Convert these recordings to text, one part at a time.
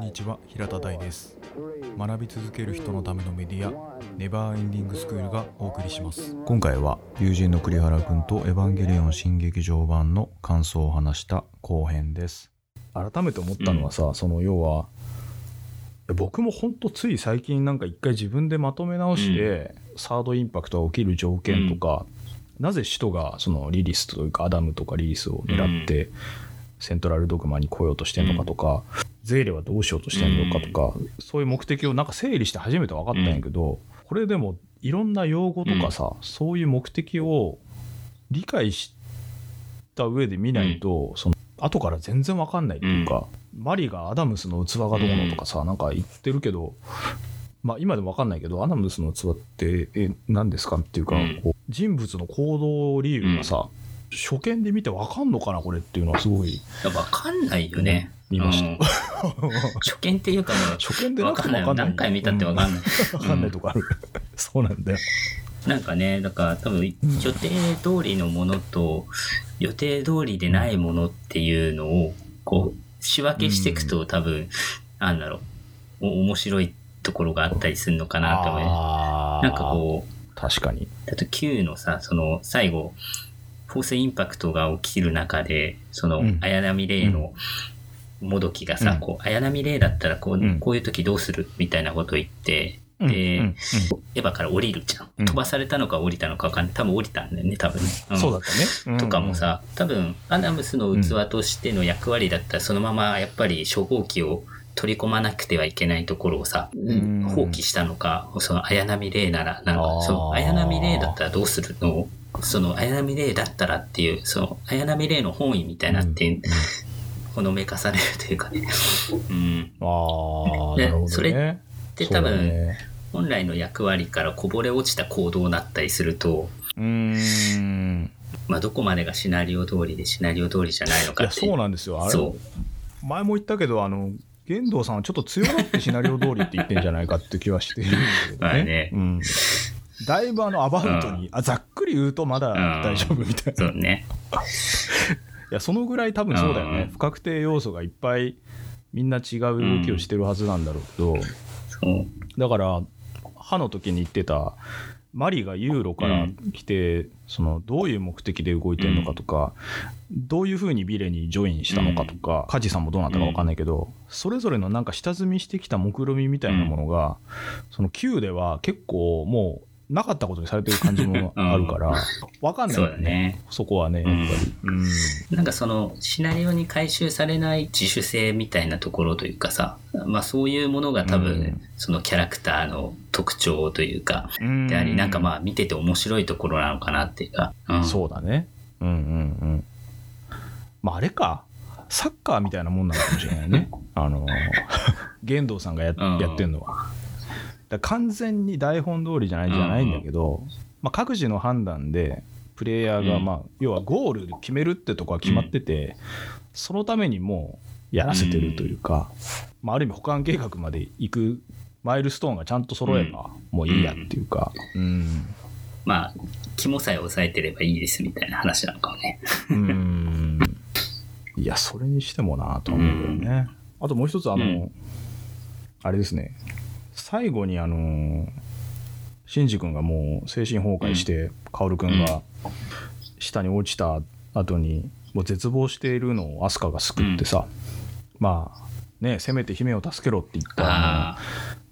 んにちは平田大です。学び続ける人のためのメディアネバーエンディングスクールがお送りします。今回は友人の栗原くんとエヴァンゲリオン新劇場版の感想を話した後編です。改めて思ったのはさ、その要は僕もほんとつい最近なんか一回自分でまとめ直して、サードインパクトが起きる条件とか、なぜ使徒がそのリリスというかアダムとかリリスを狙ってセントラルドグマに来ようとしてんのかとか、ゼーレはどうしようとしてんのかとか、そういう目的をなんか整理して初めて分かったんやけど、これでもいろんな用語とかさ、そういう目的を理解した上で見ないと、その後から全然分かんないっていうか、マリがアダムスの器がどうのとかさ、なんか言ってるけど、まあ今でも分かんないけど、アダムスの器って、え、何ですかっていうか、うん。こう人物の行動理由がさ、初見で見て分かんのかな、これっていうのはすごいいやわかんないよね。見ましたうん初見っていうかもう、初見でわかんない。ても分かんない。何回見たってわかんない。うん。分かんないとこある。そうなんだよ。なんかね、だから多分予定通りのものと予定通りでないものっていうのをこう仕分けしていくと多分、なんだろう、お面白いところがあったりするのかなと思う。あーなんかこう、確かに。あと Q のさ、その最後、フォースインパクトが起きる中で、そのうん。綾波レイのもどきがさ、うん。こう、綾波レイだったらこう、うん。こういう時どうするみたいなことを言って、うん。で、うん。エヴァから降りるじゃん。うん。飛ばされたのか降りたのかわかんない。多分降りたんだよね、多分ね。うん。んそうだったね。とかもさ、多分、アダムスの器としての役割だったら、そのままやっぱり初号機を取り込まなくてはいけないところをさ、ん。放棄したのか、その綾波レイなら、なんかその綾波レイだったらどうするのその綾波レイだったらっていう、その綾波レイの本意みたいなって、うんほのめかされるというかね。うん。あなるほどね。それで、そうだ多分、ね本来の役割からこぼれ落ちた行動になったりすると、うーん。まあ、どこまでがシナリオ通りでシナリオ通りじゃないのかってそうなんですよ。あれそ、前も言ったけど、あの、玄道さんはちょっと強がってシナリオ通りって言ってんじゃないかって気はしてるんだけど まあね。ねうん。だいぶあの、アバウトに、あ、ざっ言うとまだ大丈夫みたいな。いそうね。や、そのぐらい多分そうだようんね。不確定要素がいっぱい、みんな違う動きをしてるはずなんだろうけど、そう。だから、歯の時に言ってた、マリがユーロから来て、そのどういう目的で動いてるのかとか、どういうふうにビレにジョインしたのかとか、カジさんもどうなったか分かんないけど、それぞれのなんか下積みしてきた目論みみたいなものが、その Q では結構もうなかったことにされてる感じも あるから、分かんないそうよね。だね。そこはね、やっぱり。うん。なんかそのシナリオに回収されない自主性みたいなところというかさ、まあそういうものが多分、うんそのキャラクターの特徴というか、うんであり、なんかまあ見てて面白いところなのかなっていうか。うん、そうだね。うんうんうん。まあ、あれか。サッカーみたいなもんなのかもしれないね。あの、玄道さんがや,、うんやってんのは。だ完全に台本通りじゃないじゃないんだけど、まあ、各自の判断で、プレイヤーが、うん。まあ、要はゴールで決めるってとこは決まってて、そのためにもうやらせてるというか、まあ、ある意味保管計画まで行くマイルストーンがちゃんと揃えば、もういいやっていうか、うん。まあ、肝さえ押さえてればいいですみたいな話なのかもね。うーん。いや、それにしてもなとは思うよね。あともう一つ、あの、うん。あれですね、最後にあの、シンジ君がもう精神崩壊して、カオル君が下に落ちた後に、もう絶望しているのをアスカが救ってさ、まあ、ね、せめて姫を助けろって言った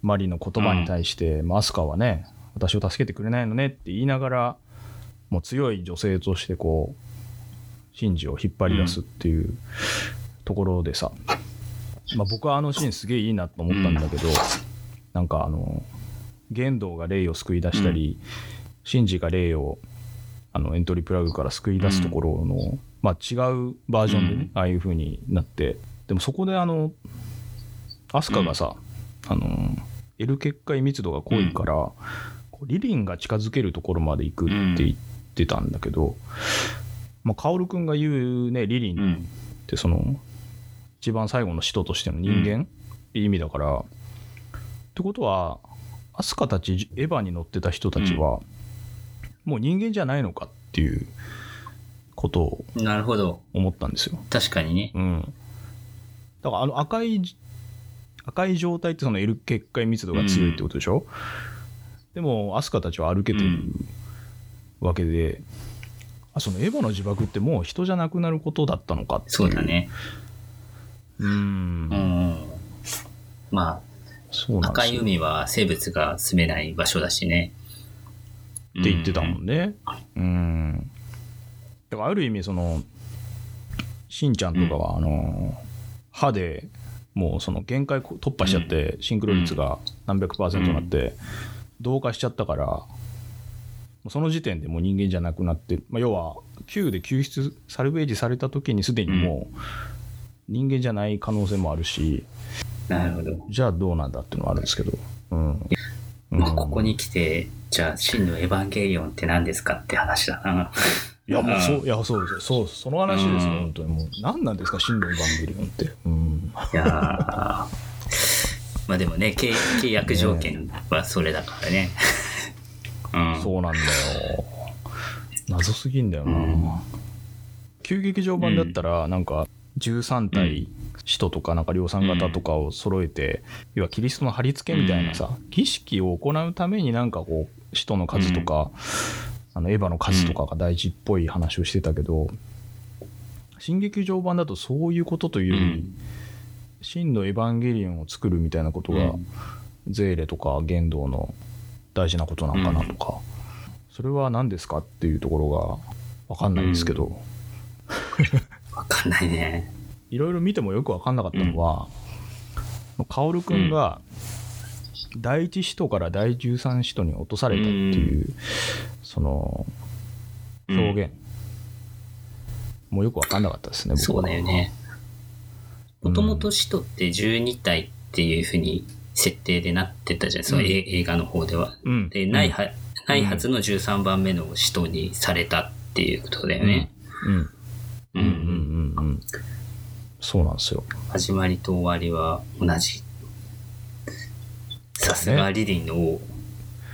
マリの言葉に対して、まあアスカはね、私を助けてくれないのねって言いながら、もう強い女性としてこう、シンジを引っ張り出すっていうところでさ、まあ僕はあのシーンすげえいいなと思ったんだけど、なんかあの、玄道がレイを救い出したり、シンジがレイをあのエントリープラグから救い出すところの、まあ違うバージョンでね、うん。ああいう風になって、でもそこであの、アスカがさ、あの、得る結界密度が濃いから、こうリリンが近づけるところまで行くって言ってたんだけど、まあ、カオルくんが言うね、リリンっうん。てその、一番最後の使徒としての人間って意味だから、ってことは、アスカたち、エヴァに乗ってた人たちは、もう人間じゃないのかっていうことをなるほど。思ったんですよ。確かにね。うん。だからあの赤い赤い状態ってその L 結界密度が強いってことでしょ、でもアスカたちは歩けてるわけで、あそのエヴァの自爆ってもう人じゃなくなることだったのかっていうそうだね。うーんうん。まあ、赤い海は生物が住めない場所だしね。って言ってたもうんんね。うん。だからある意味その、しんちゃんとかは、あの、歯でもうその限界突破しちゃって、シンクロ率が何百パーセントになって、同化しちゃったから、その時点でもう人間じゃなくなって、まあ、要は、Q で救出、サルベージされた時にすでにもう、人間じゃない可能性もあるし、なるほど。じゃあどうなんだっていうのはあるんですけど。うん。まあ、うんここに来て、じゃあ、真のエヴァンゲリオンって何ですかって話だな。いや、もうそう、いや、そうですそう、その話ですよ、うん本当に。もう、何なんですか、真のエヴァンゲリオンって。うん。いやーまあでもね、契契約条件はそれだからね。うん。そうなんだよ。謎すぎんだよな。うん旧劇場版だったら、なんか、13体、使徒とか、なんか量産型とかを揃えて、要はキリストの貼り付けみたいなさ、儀式を行うためになんかこう、使徒の数とか、あの、エヴァの数とかが大事っぽい話をしてたけど、新劇場版だとそういうことというより、うん。真のエヴァンゲリオンを作るみたいなことが、うん。ゼーレとか玄道の大事なことなのかなとか、それは何ですかっていうところが分かんないですけど、わかんないね。いろいろ見てもよく分かんなかったのは、薫くんが第一使徒から第13使徒に落とされたっていう、その表現、もうよく分かんなかったですね僕は。そうだよね。もともと使徒って12体っていうふうに設定でなってたじゃん、そのうん映映画の方では。うん。で、ないは、ないはずの13番目の使徒にされたっていうことだよね。うん。ううん。うん。うん。うんそうなんですよ始まりと終わりは同じ。さすがリリンの王、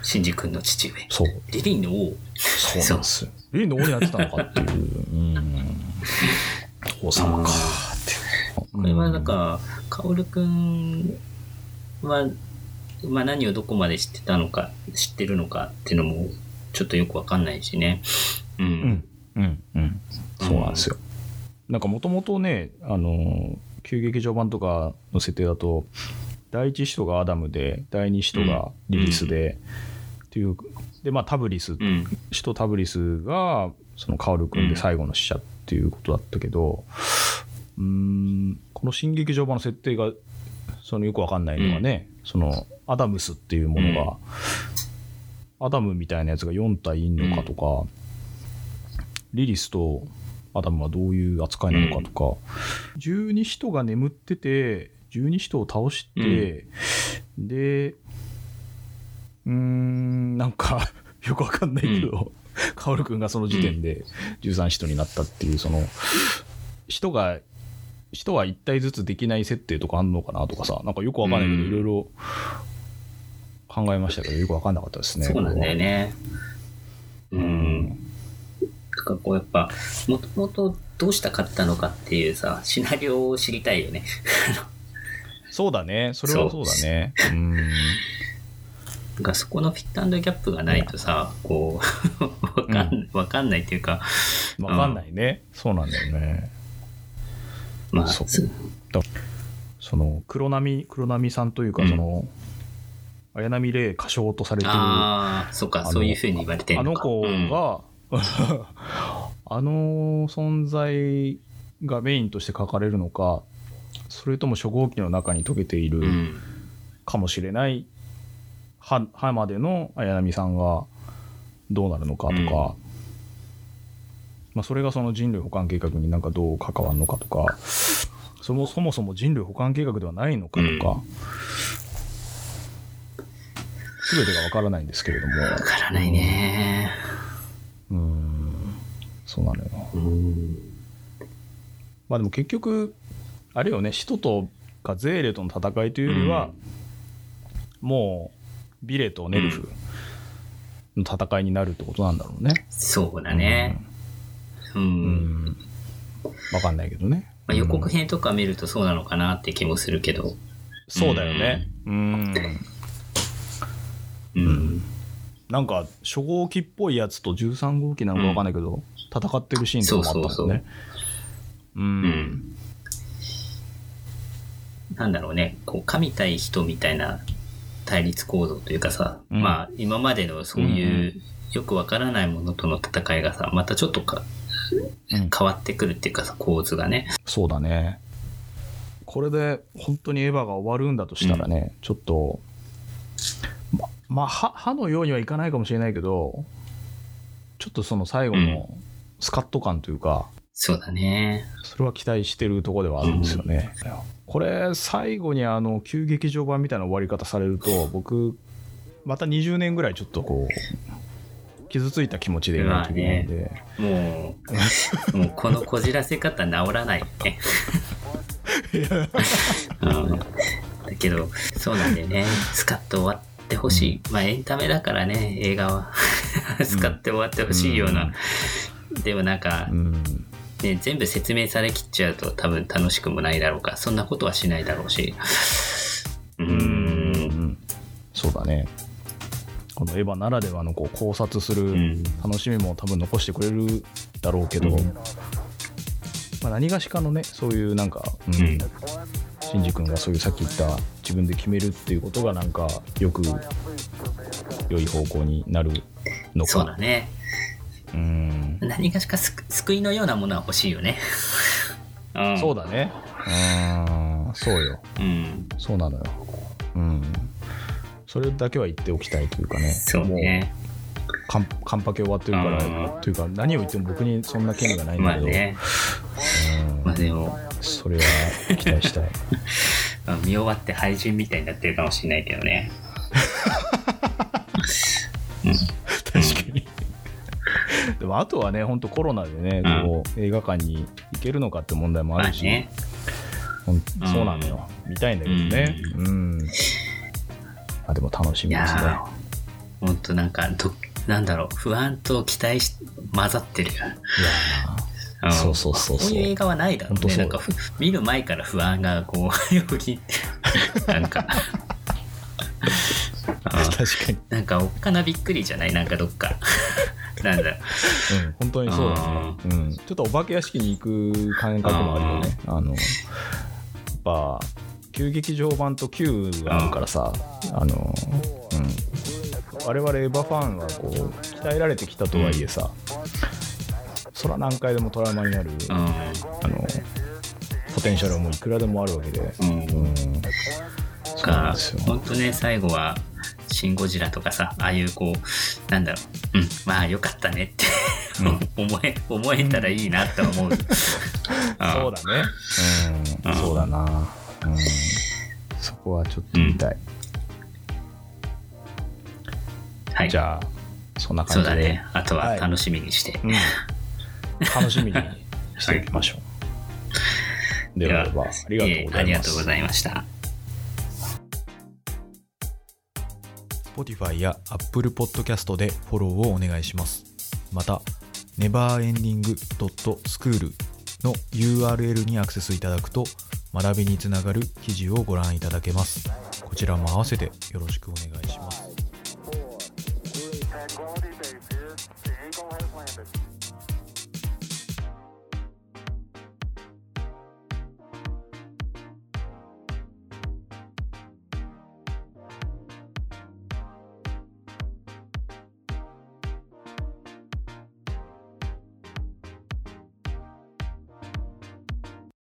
シンジ君の父上。そうリリンの王、そうなんですよ。リンの王になってたのかっていう。うん。王様かって。これはなんか、カオルくんは、まあ何をどこまで知ってたのか、知ってるのかっていうのも、ちょっとよくわかんないしね。う。うんん。うん。うん。そうなんですよ。なんかもともとね、あの、旧劇場版とかの設定だと、第一使徒がアダムで、第二使徒がリリスで、っていう、で、まあタブリス、うん。使徒タブリスが、そのカオル君で最後の死者っていうことだったけど、うーん、この新劇場版の設定が、そのよくわかんないのがね、そのアダムスっていうものが、アダムみたいなやつが4体いんのかとか、リリスとアダムはどういう扱いなのかとか、十二使徒が眠ってて、十二使徒を倒して、で、うーん、なんか、よくわかんないけど、カオルくんがその時点で13使徒になったっていう、その、使徒が、使徒は1体ずつできない設定とかあんのかなとかさ、なんかよくわかんないけど、うんいろいろ考えましたけど、よくわかんなかったですね。そうなんだよね。う。ん。なんかこうやっぱ、もともとどうしたかったのかっていうさ、シナリオを知りたいよね。そうだね。それはそうだね。うん。なんかそこのフィットギャップがないとさ、こう、わかん、わかんないっていうか、わかんないね。そうなんだよね。まあ、そその、黒波、黒波さんというか、うんその、綾波レイ過小とされてるああ、そっか、そういうふうに言われてるのか。あの子うんが、あの存在がメインとして書かれるのか、それとも初号機の中に溶けているうん。かもしれない、歯歯までの綾波さんがどうなるのかとか、うんまあ、それがその人類保管計画になんかどう関わるのかとか、そもそもそも人類保管計画ではないのかとか、すべてがわからないんですけれども、わからないね。うーん、そうなのよ。うん。まあでも結局、あれよね、使徒とかゼーレとの戦いというよりは、もうビレとネルフの戦いになるってことなんだろうね。そうだね。うん。うん。わかんないけどね。まあ、予告編とか見るとそうなのかなって気もするけど。そうだよね。うん。うん。なんか、初号機っぽいやつと13号機なのかわかんないけど、戦ってるシーンとかもあったもんね。う。うんん。なんだろうね、こう、神対人みたいな対立構造というかさ、うんまあ、今までのそういう、よくわからないものとの戦いがさ、またちょっとかうん変わってくるっていうかさ、構図がね。そうだね。これで本当にエヴァが終わるんだとしたらね、ちょっと、ま、まあ、歯歯のようにはいかないかもしれないけど、ちょっとその最後のスカッと感というか、そうだね。それは期待してるところではあるんですよね。これ、最後にあの、旧劇場版みたいな終わり方されると、僕、また20年ぐらいちょっとこう、傷ついた気持ちでいないといけないんで、もう、もうこのこじらせ方治らないよね。うん、だけど、そうなんだよね。スカッと終わってほしい。まあエンタメだからね、映画は。スカッて終わってほしいような。でもなんかう、ん、ね、全部説明されきっちゃうと多分楽しくもないだろうから、そんなことはしないだろうし。うんんそうだね。このエヴァならではのこう考察するうん。楽しみも多分残してくれるだろうけど、うんまあ、何がしかのねそういうなんか、うんうんシンジ君がそういうさっき言った自分で決めるっていうことがなんかよく良い方向になるのかそうだね。うん。何がしかす救いのようなものは欲しいよね。うん、そうだね。うん。そうよ。うん。そうなのよ。うん。それだけは言っておきたいというかね。そうね。もうカンカンパケ終わってるから。うん。というか何を言っても僕にそんな権利がないんだけど、まあね。うん。まあでも、それは期待したい まあ見終わって廃人みたいになってるかもしれないけどね。確かに。でもあとはね、本当コロナでね、こう映画館に行けるのかって問題もあるし、まあね。そうなのよ。見たいんだけどね。うん。あでも楽しいみですね。やー、ほんとなんかど、なんだろう、不安と期待し混ざってる。いやうんそうそうそうそうこういう映画はないだろうね。なんかふ、見る前から不安がこう、よぎって、なんか、ー 確かに。なんかおっかなびっくりじゃない？なんかどっか。なんだろう。うん、本当にそうだね。うん。ちょっとお化け屋敷に行く感覚もあるよね。あの、やっぱ、旧劇場版と旧があるからさ、あの、うん。我々エヴァファンはこう、鍛えられてきたとはいえさ、そら何回でもトラウマになる、うあの、ポテンシャルはもういくらでもあるわけで。ん。うん。うん。そう。本当ね最後は「シン・ゴジラ」とかさああいうこうなんだろううんまあよかったねって思え思えたらいいなとは思うそうだね。うん。うんそうだな。うん。そこはちょっと見たい。はいじゃあ、そんな感じで。だねあとは楽しみにして、うん。楽しみにしていきましょう。ではでは、ありがとうございますええありがとうご。ざいました Spotify や Apple Podcast でフォローをお願いします。また、neverending.school の URL にアクセスいただくと、学びにつながる記事をご覧いただけます。こちらも合わせてよろしくお願いします。